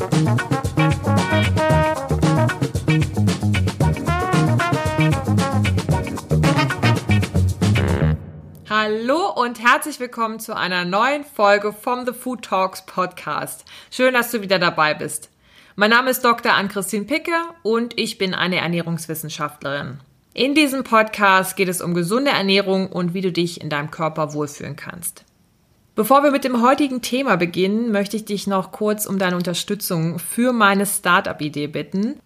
Hallo und herzlich willkommen zu einer neuen Folge vom The Food Talks Podcast. Schön, dass du wieder dabei bist. Mein Name ist Dr. Ann-Christine Picke und ich bin eine Ernährungswissenschaftlerin. In diesem Podcast geht es um gesunde Ernährung und wie du dich in deinem Körper wohlfühlen kannst. Bevor wir mit dem heutigen Thema beginnen, möchte ich dich noch kurz um deine Unterstützung für meine Startup-Idee bitten.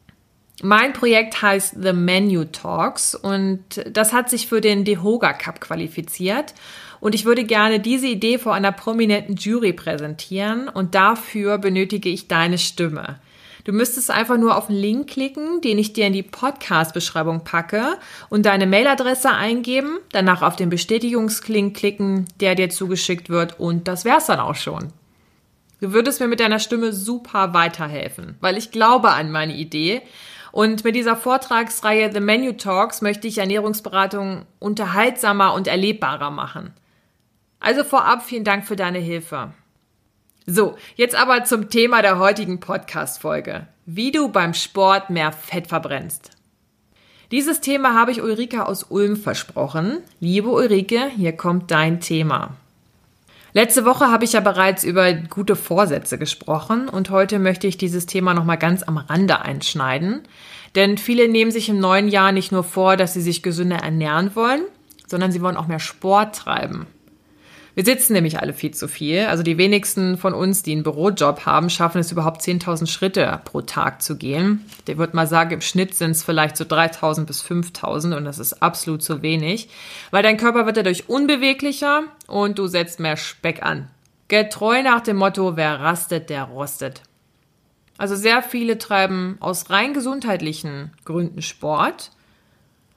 Mein Projekt heißt The Menu Talks und das hat sich für den Dehoga Cup qualifiziert. Und ich würde gerne diese Idee vor einer prominenten Jury präsentieren und dafür benötige ich deine Stimme. Du müsstest einfach nur auf den Link klicken, den ich dir in die Podcast-Beschreibung packe und deine Mailadresse eingeben, danach auf den Bestätigungslink klicken, der dir zugeschickt wird und das wär's dann auch schon. Du würdest mir mit deiner Stimme super weiterhelfen, weil ich glaube an meine Idee. Und mit dieser Vortragsreihe The Menu Talks möchte ich Ernährungsberatung unterhaltsamer und erlebbarer machen. Also vorab vielen Dank für deine Hilfe. So, jetzt aber zum Thema der heutigen Podcast-Folge. Wie du beim Sport mehr Fett verbrennst. Dieses Thema habe ich Ulrike aus Ulm versprochen. Liebe Ulrike, hier kommt dein Thema. Letzte Woche habe ich ja bereits über gute Vorsätze gesprochen und heute möchte ich dieses Thema nochmal ganz am Rande einschneiden. Denn viele nehmen sich im neuen Jahr nicht nur vor, dass sie sich gesünder ernähren wollen, sondern sie wollen auch mehr Sport treiben. Wir sitzen nämlich alle viel zu viel. Also die wenigsten von uns, die einen Bürojob haben, schaffen es überhaupt 10.000 Schritte pro Tag zu gehen. Der würde mal sagen, im Schnitt sind es vielleicht so 3.000 bis 5.000 und das ist absolut zu wenig, weil dein Körper wird dadurch unbeweglicher und du setzt mehr Speck an. Getreu nach dem Motto, wer rastet, der rostet. Also sehr viele treiben aus rein gesundheitlichen Gründen Sport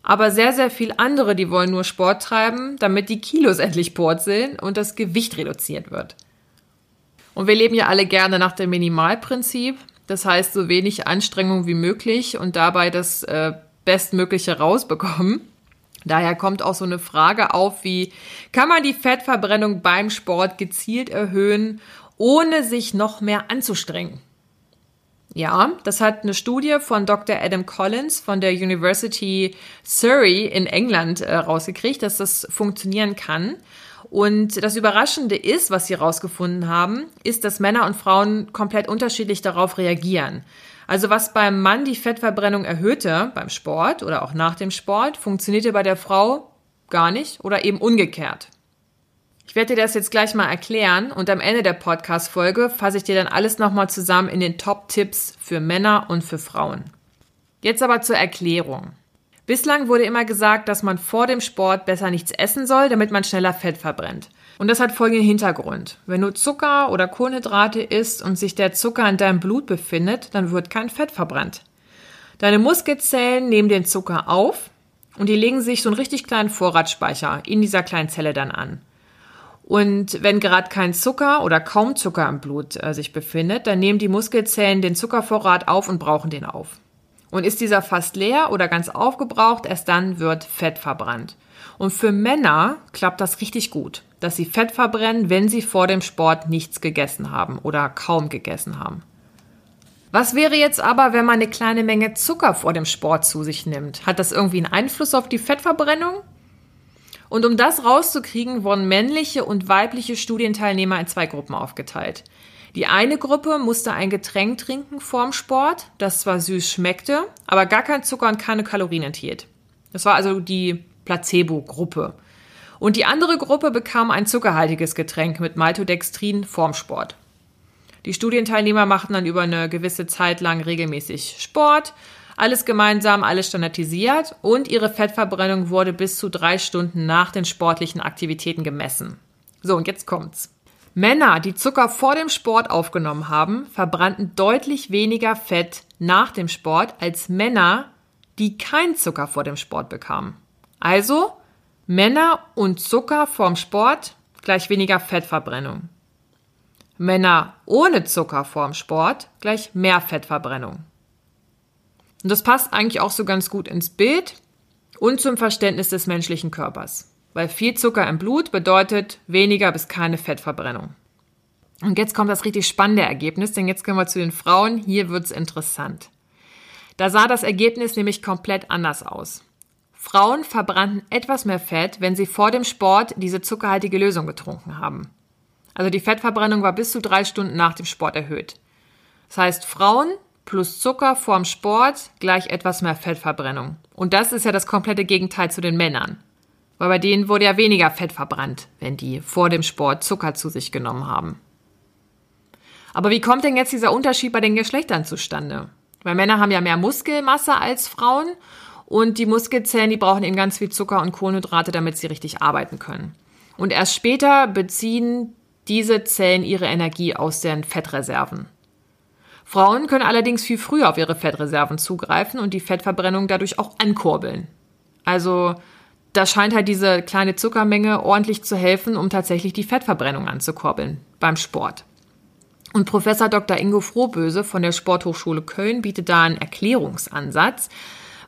aber sehr, sehr viel andere, die wollen nur Sport treiben, damit die Kilos endlich purzeln und das Gewicht reduziert wird. Und wir leben ja alle gerne nach dem Minimalprinzip. Das heißt, so wenig Anstrengung wie möglich und dabei das äh, Bestmögliche rausbekommen. Daher kommt auch so eine Frage auf wie, kann man die Fettverbrennung beim Sport gezielt erhöhen, ohne sich noch mehr anzustrengen? Ja, das hat eine Studie von Dr. Adam Collins von der University Surrey in England äh, rausgekriegt, dass das funktionieren kann. Und das Überraschende ist, was sie herausgefunden haben, ist, dass Männer und Frauen komplett unterschiedlich darauf reagieren. Also was beim Mann die Fettverbrennung erhöhte beim Sport oder auch nach dem Sport, funktionierte bei der Frau gar nicht oder eben umgekehrt. Ich werde dir das jetzt gleich mal erklären und am Ende der Podcast-Folge fasse ich dir dann alles nochmal zusammen in den Top-Tipps für Männer und für Frauen. Jetzt aber zur Erklärung. Bislang wurde immer gesagt, dass man vor dem Sport besser nichts essen soll, damit man schneller Fett verbrennt. Und das hat folgenden Hintergrund. Wenn du Zucker oder Kohlenhydrate isst und sich der Zucker in deinem Blut befindet, dann wird kein Fett verbrannt. Deine Muskelzellen nehmen den Zucker auf und die legen sich so einen richtig kleinen Vorratsspeicher in dieser kleinen Zelle dann an. Und wenn gerade kein Zucker oder kaum Zucker im Blut äh, sich befindet, dann nehmen die Muskelzellen den Zuckervorrat auf und brauchen den auf. Und ist dieser fast leer oder ganz aufgebraucht, erst dann wird Fett verbrannt. Und für Männer klappt das richtig gut, dass sie Fett verbrennen, wenn sie vor dem Sport nichts gegessen haben oder kaum gegessen haben. Was wäre jetzt aber, wenn man eine kleine Menge Zucker vor dem Sport zu sich nimmt? Hat das irgendwie einen Einfluss auf die Fettverbrennung? Und um das rauszukriegen, wurden männliche und weibliche Studienteilnehmer in zwei Gruppen aufgeteilt. Die eine Gruppe musste ein Getränk trinken vorm Sport, das zwar süß schmeckte, aber gar kein Zucker und keine Kalorien enthielt. Das war also die Placebo-Gruppe. Und die andere Gruppe bekam ein zuckerhaltiges Getränk mit Maltodextrin vorm Sport. Die Studienteilnehmer machten dann über eine gewisse Zeit lang regelmäßig Sport alles gemeinsam, alles standardisiert und ihre Fettverbrennung wurde bis zu drei Stunden nach den sportlichen Aktivitäten gemessen. So, und jetzt kommt's. Männer, die Zucker vor dem Sport aufgenommen haben, verbrannten deutlich weniger Fett nach dem Sport als Männer, die kein Zucker vor dem Sport bekamen. Also Männer und Zucker vorm Sport gleich weniger Fettverbrennung. Männer ohne Zucker vorm Sport gleich mehr Fettverbrennung. Und das passt eigentlich auch so ganz gut ins Bild und zum Verständnis des menschlichen Körpers. Weil viel Zucker im Blut bedeutet weniger bis keine Fettverbrennung. Und jetzt kommt das richtig spannende Ergebnis, denn jetzt kommen wir zu den Frauen. Hier wird's interessant. Da sah das Ergebnis nämlich komplett anders aus. Frauen verbrannten etwas mehr Fett, wenn sie vor dem Sport diese zuckerhaltige Lösung getrunken haben. Also die Fettverbrennung war bis zu drei Stunden nach dem Sport erhöht. Das heißt, Frauen plus Zucker vorm Sport gleich etwas mehr Fettverbrennung. Und das ist ja das komplette Gegenteil zu den Männern. Weil bei denen wurde ja weniger Fett verbrannt, wenn die vor dem Sport Zucker zu sich genommen haben. Aber wie kommt denn jetzt dieser Unterschied bei den Geschlechtern zustande? Weil Männer haben ja mehr Muskelmasse als Frauen und die Muskelzellen, die brauchen eben ganz viel Zucker und Kohlenhydrate, damit sie richtig arbeiten können. Und erst später beziehen diese Zellen ihre Energie aus den Fettreserven. Frauen können allerdings viel früher auf ihre Fettreserven zugreifen und die Fettverbrennung dadurch auch ankurbeln. Also da scheint halt diese kleine Zuckermenge ordentlich zu helfen, um tatsächlich die Fettverbrennung anzukurbeln beim Sport. Und Professor Dr. Ingo Frohböse von der Sporthochschule Köln bietet da einen Erklärungsansatz,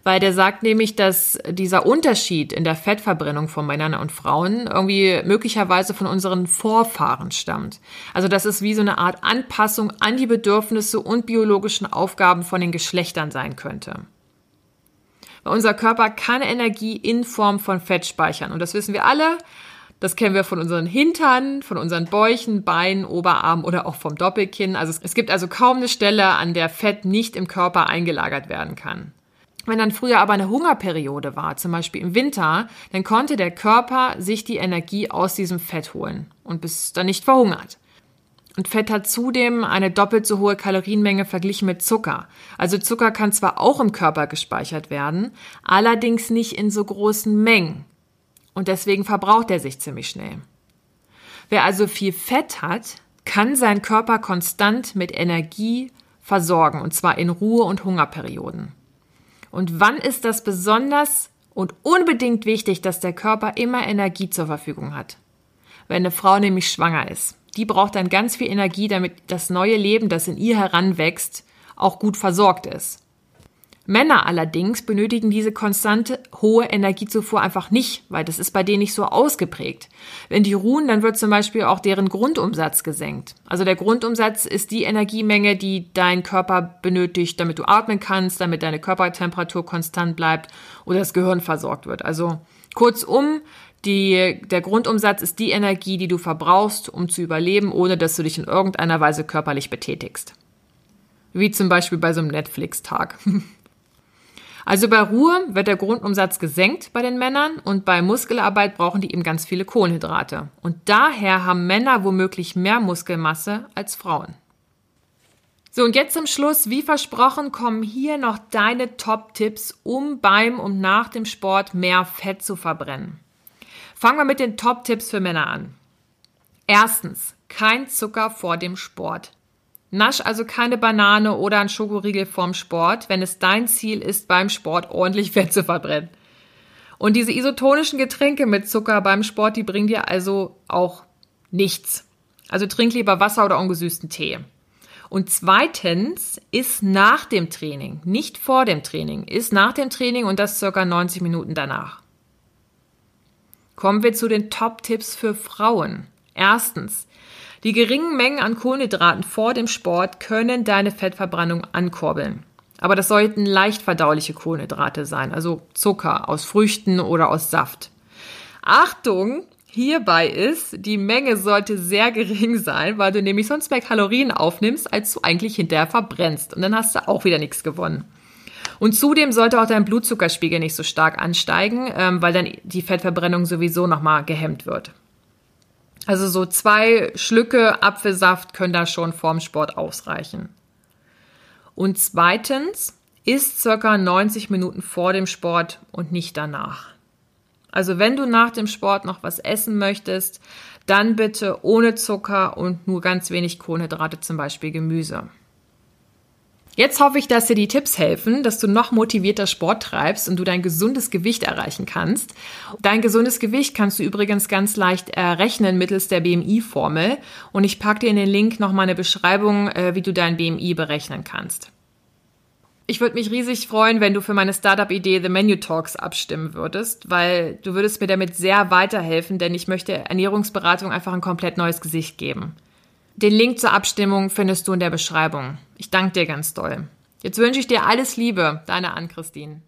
weil der sagt nämlich, dass dieser Unterschied in der Fettverbrennung von Männern und Frauen irgendwie möglicherweise von unseren Vorfahren stammt. Also dass es wie so eine Art Anpassung an die Bedürfnisse und biologischen Aufgaben von den Geschlechtern sein könnte. Weil unser Körper kann Energie in Form von Fett speichern und das wissen wir alle. Das kennen wir von unseren Hintern, von unseren Bäuchen, Beinen, Oberarmen oder auch vom Doppelkinn. Also es gibt also kaum eine Stelle, an der Fett nicht im Körper eingelagert werden kann. Wenn dann früher aber eine Hungerperiode war, zum Beispiel im Winter, dann konnte der Körper sich die Energie aus diesem Fett holen und bis dann nicht verhungert. Und Fett hat zudem eine doppelt so hohe Kalorienmenge verglichen mit Zucker. Also Zucker kann zwar auch im Körper gespeichert werden, allerdings nicht in so großen Mengen und deswegen verbraucht er sich ziemlich schnell. Wer also viel Fett hat, kann seinen Körper konstant mit Energie versorgen, und zwar in Ruhe- und Hungerperioden. Und wann ist das besonders und unbedingt wichtig, dass der Körper immer Energie zur Verfügung hat? Wenn eine Frau nämlich schwanger ist. Die braucht dann ganz viel Energie, damit das neue Leben, das in ihr heranwächst, auch gut versorgt ist. Männer allerdings benötigen diese konstante hohe Energiezufuhr einfach nicht, weil das ist bei denen nicht so ausgeprägt. Wenn die ruhen, dann wird zum Beispiel auch deren Grundumsatz gesenkt. Also der Grundumsatz ist die Energiemenge, die dein Körper benötigt, damit du atmen kannst, damit deine Körpertemperatur konstant bleibt oder das Gehirn versorgt wird. Also kurzum, die, der Grundumsatz ist die Energie, die du verbrauchst, um zu überleben, ohne dass du dich in irgendeiner Weise körperlich betätigst. Wie zum Beispiel bei so einem Netflix-Tag. Also bei Ruhe wird der Grundumsatz gesenkt bei den Männern und bei Muskelarbeit brauchen die eben ganz viele Kohlenhydrate. Und daher haben Männer womöglich mehr Muskelmasse als Frauen. So, und jetzt zum Schluss, wie versprochen, kommen hier noch deine Top-Tipps, um beim und nach dem Sport mehr Fett zu verbrennen. Fangen wir mit den Top-Tipps für Männer an. Erstens, kein Zucker vor dem Sport. Nasch also keine Banane oder ein Schokoriegel vorm Sport, wenn es dein Ziel ist, beim Sport ordentlich Fett zu verbrennen. Und diese isotonischen Getränke mit Zucker beim Sport, die bringen dir also auch nichts. Also trink lieber Wasser oder ungesüßten Tee. Und zweitens ist nach dem Training, nicht vor dem Training, ist nach dem Training und das circa 90 Minuten danach. Kommen wir zu den Top-Tipps für Frauen. Erstens, die geringen Mengen an Kohlenhydraten vor dem Sport können deine Fettverbrennung ankurbeln. Aber das sollten leicht verdauliche Kohlenhydrate sein, also Zucker aus Früchten oder aus Saft. Achtung, hierbei ist, die Menge sollte sehr gering sein, weil du nämlich sonst mehr Kalorien aufnimmst, als du eigentlich hinterher verbrennst. Und dann hast du auch wieder nichts gewonnen. Und zudem sollte auch dein Blutzuckerspiegel nicht so stark ansteigen, ähm, weil dann die Fettverbrennung sowieso nochmal gehemmt wird. Also so zwei Schlücke Apfelsaft können da schon vorm Sport ausreichen. Und zweitens ist circa 90 Minuten vor dem Sport und nicht danach. Also wenn du nach dem Sport noch was essen möchtest, dann bitte ohne Zucker und nur ganz wenig Kohlenhydrate, zum Beispiel Gemüse. Jetzt hoffe ich, dass dir die Tipps helfen, dass du noch motivierter Sport treibst und du dein gesundes Gewicht erreichen kannst. Dein gesundes Gewicht kannst du übrigens ganz leicht errechnen mittels der BMI-Formel und ich packe dir in den Link nochmal eine Beschreibung, äh, wie du dein BMI berechnen kannst. Ich würde mich riesig freuen, wenn du für meine Startup-Idee The Menu Talks abstimmen würdest, weil du würdest mir damit sehr weiterhelfen, denn ich möchte Ernährungsberatung einfach ein komplett neues Gesicht geben. Den Link zur Abstimmung findest du in der Beschreibung. Ich danke dir ganz doll. Jetzt wünsche ich dir alles Liebe, deine Ann-Christine.